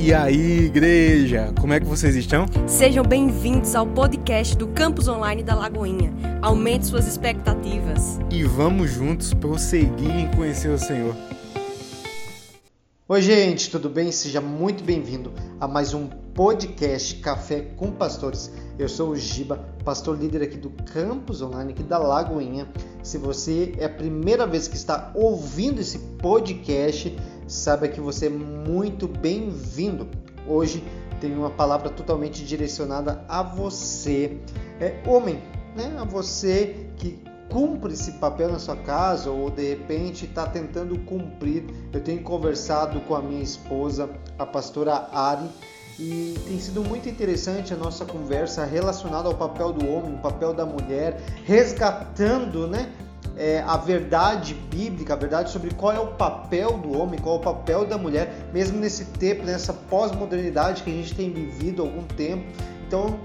E aí, igreja, como é que vocês estão? Sejam bem-vindos ao podcast do Campus Online da Lagoinha. Aumente suas expectativas. E vamos juntos prosseguir em conhecer o Senhor. Oi, gente, tudo bem? Seja muito bem-vindo a mais um podcast Café com Pastores. Eu sou o Giba, pastor líder aqui do Campus Online, aqui da Lagoinha. Se você é a primeira vez que está ouvindo esse podcast, saiba que você é muito bem-vindo. Hoje tem uma palavra totalmente direcionada a você, é homem, né? A você que cumpre esse papel na sua casa ou de repente está tentando cumprir. Eu tenho conversado com a minha esposa, a pastora Ari, e tem sido muito interessante a nossa conversa relacionada ao papel do homem, o papel da mulher, resgatando, né? É, a verdade bíblica, a verdade sobre qual é o papel do homem, qual é o papel da mulher, mesmo nesse tempo, nessa pós-modernidade que a gente tem vivido há algum tempo. Então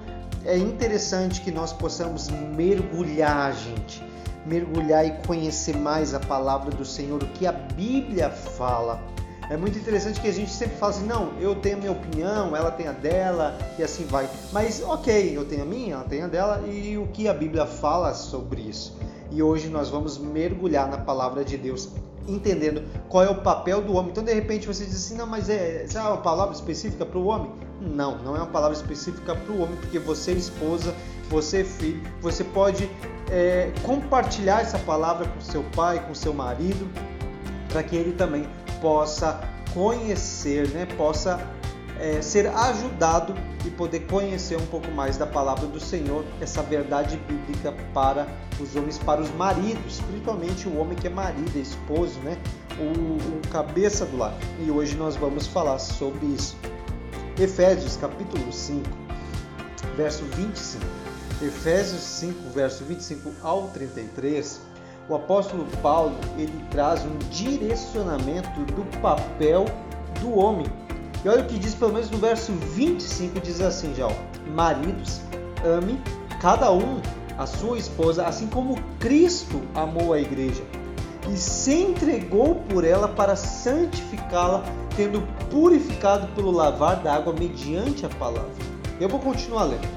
é interessante que nós possamos mergulhar, gente, mergulhar e conhecer mais a palavra do Senhor, o que a Bíblia fala. É muito interessante que a gente sempre fala assim, não, eu tenho a minha opinião, ela tem a dela e assim vai. Mas ok, eu tenho a minha, ela tem a dela e o que a Bíblia fala sobre isso. E hoje nós vamos mergulhar na palavra de Deus, entendendo qual é o papel do homem. Então de repente você diz assim, não, mas é, é uma palavra específica para o homem? Não, não é uma palavra específica para o homem, porque você é esposa, você é filho, você pode é, compartilhar essa palavra com seu pai, com seu marido, para que ele também possa conhecer, né, possa é, ser ajudado e poder conhecer um pouco mais da palavra do Senhor, essa verdade bíblica para os homens, para os maridos, principalmente o homem que é marido, é esposo, né? O, o cabeça do lar. E hoje nós vamos falar sobre isso. Efésios capítulo 5, verso 25. Efésios 5, verso 25 ao 33 o apóstolo Paulo ele traz um direcionamento do papel do homem. E olha o que diz, pelo menos no verso 25, diz assim: já, ó, Maridos, ame cada um a sua esposa, assim como Cristo amou a igreja e se entregou por ela para santificá-la, tendo purificado pelo lavar da água mediante a palavra. Eu vou continuar lendo.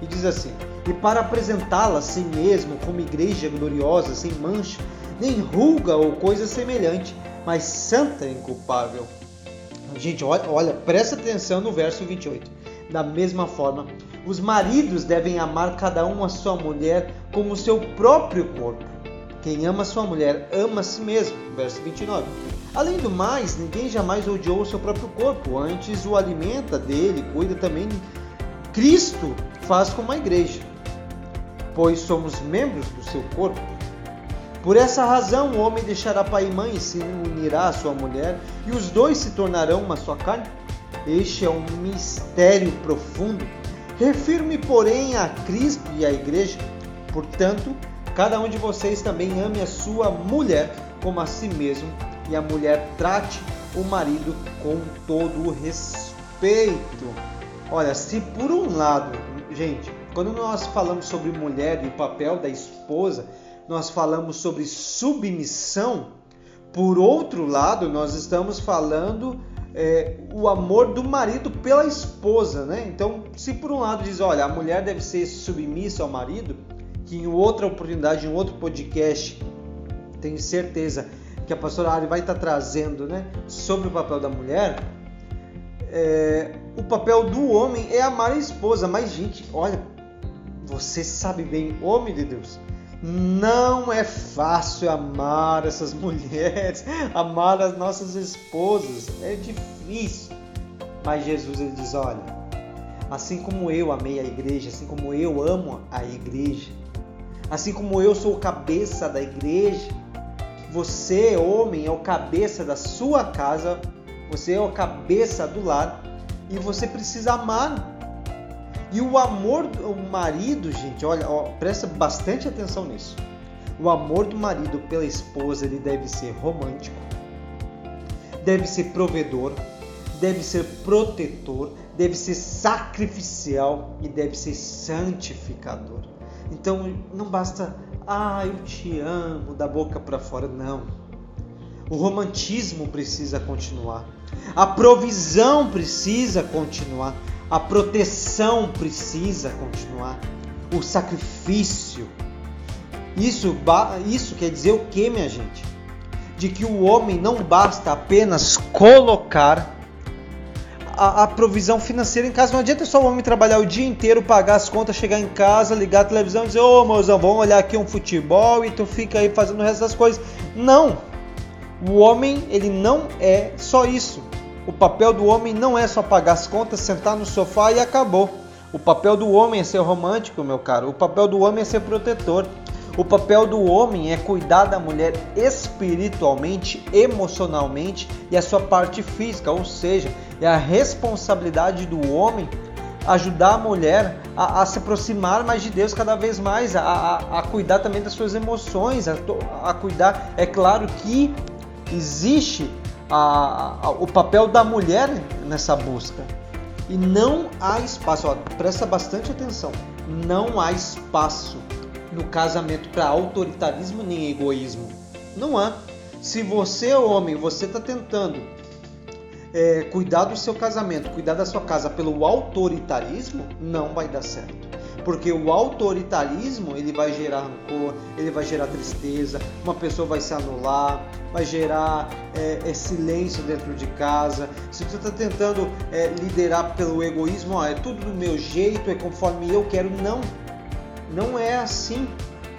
E diz assim: e para apresentá-la a si mesmo como igreja gloriosa, sem mancha, nem ruga ou coisa semelhante, mas santa e inculpável. Gente, olha, olha, presta atenção no verso 28. Da mesma forma, os maridos devem amar cada um a sua mulher como o seu próprio corpo. Quem ama sua mulher ama a si mesmo. Verso 29. Além do mais, ninguém jamais odiou o seu próprio corpo, antes o alimenta dele, cuida também. Cristo faz como a igreja pois somos membros do seu corpo. Por essa razão, o homem deixará pai e mãe e se unirá à sua mulher, e os dois se tornarão uma só carne. Este é um mistério profundo. Refiro-me, porém, a Cristo e à Igreja. Portanto, cada um de vocês também ame a sua mulher como a si mesmo, e a mulher trate o marido com todo o respeito. Olha, se por um lado, gente, quando nós falamos sobre mulher e o papel da esposa, nós falamos sobre submissão. Por outro lado, nós estamos falando é, o amor do marido pela esposa, né? Então, se por um lado diz, olha, a mulher deve ser submissa ao marido, que em outra oportunidade, em outro podcast, tenho certeza que a pastora Ari vai estar trazendo, né, sobre o papel da mulher. É, o papel do homem é amar a esposa, mas gente, olha, você sabe bem, homem de Deus, não é fácil amar essas mulheres, amar as nossas esposas, é difícil. Mas Jesus ele diz: olha, assim como eu amei a igreja, assim como eu amo a igreja, assim como eu sou cabeça da igreja, você, homem, é o cabeça da sua casa, você é o cabeça do lar e você precisa amar e o amor do marido, gente, olha, ó, presta bastante atenção nisso. O amor do marido pela esposa ele deve ser romântico, deve ser provedor, deve ser protetor, deve ser sacrificial e deve ser santificador. Então não basta, ah, eu te amo da boca para fora, não. O romantismo precisa continuar. A provisão precisa continuar. A proteção precisa continuar. O sacrifício. Isso, isso quer dizer o que, minha gente? De que o homem não basta apenas colocar a, a, provisão financeira em casa. Não adianta só o homem trabalhar o dia inteiro, pagar as contas, chegar em casa, ligar a televisão e dizer: Ô mozão, vamos olhar aqui um futebol e tu fica aí fazendo o resto das coisas. Não! O homem, ele não é só isso. O papel do homem não é só pagar as contas, sentar no sofá e acabou. O papel do homem é ser romântico, meu caro. O papel do homem é ser protetor. O papel do homem é cuidar da mulher espiritualmente, emocionalmente e a sua parte física, ou seja, é a responsabilidade do homem ajudar a mulher a, a, se aproximar mais de Deus cada vez mais, a, a, a cuidar também das suas emoções, a, cuidar. É claro que existe o papel da mulher nessa busca. E não há espaço, ó, presta bastante atenção, não há espaço no casamento para autoritarismo nem egoísmo. Não há. Se você, homem, você está tentando é, cuidar do seu casamento, cuidar da sua casa pelo autoritarismo, não vai dar certo. Porque o autoritarismo ele vai gerar rancor, ele vai gerar tristeza, uma pessoa vai se anular, vai gerar é, é silêncio dentro de casa. Se você está tentando é, liderar pelo egoísmo, ó, é tudo do meu jeito, é conforme eu quero, não não é assim.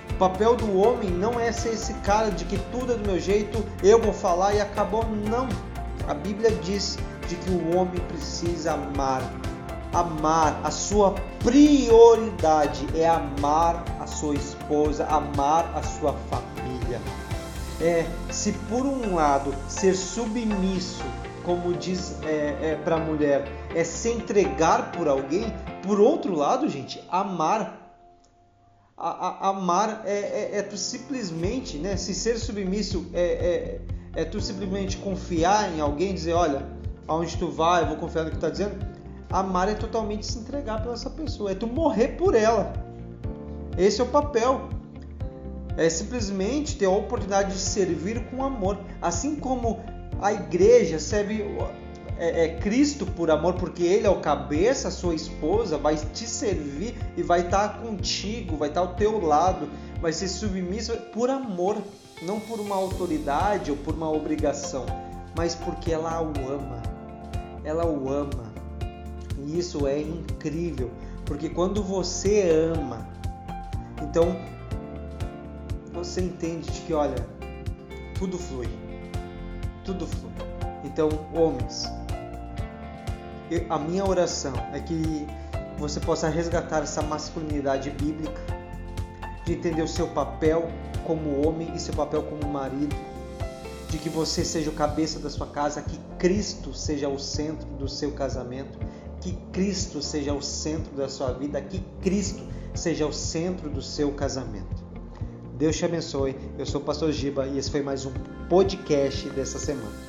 O papel do homem não é ser esse cara de que tudo é do meu jeito, eu vou falar e acabou. Não. A Bíblia diz de que o homem precisa amar. Amar, a sua prioridade é amar a sua esposa, amar a sua família. É, se por um lado ser submisso, como diz é, é, para a mulher, é se entregar por alguém, por outro lado, gente, amar a, a, amar é, é, é, tu simplesmente, né? Se ser submisso é, é, é tu simplesmente confiar em alguém, dizer, olha, aonde tu vai, eu vou confiar no que tu tá dizendo. Amar é totalmente se entregar para essa pessoa, é tu morrer por ela. Esse é o papel. É simplesmente ter a oportunidade de servir com amor. Assim como a igreja serve é, é, Cristo por amor, porque Ele é o cabeça, sua esposa vai te servir e vai estar contigo, vai estar ao teu lado, vai ser submissa por amor, não por uma autoridade ou por uma obrigação, mas porque ela o ama. Ela o ama. E isso é incrível, porque quando você ama, então você entende de que, olha, tudo flui. Tudo flui. Então, homens, a minha oração é que você possa resgatar essa masculinidade bíblica, de entender o seu papel como homem e seu papel como marido, de que você seja o cabeça da sua casa, que Cristo seja o centro do seu casamento, que Cristo seja o centro da sua vida, que Cristo seja o centro do seu casamento. Deus te abençoe. Eu sou o pastor Giba e esse foi mais um podcast dessa semana.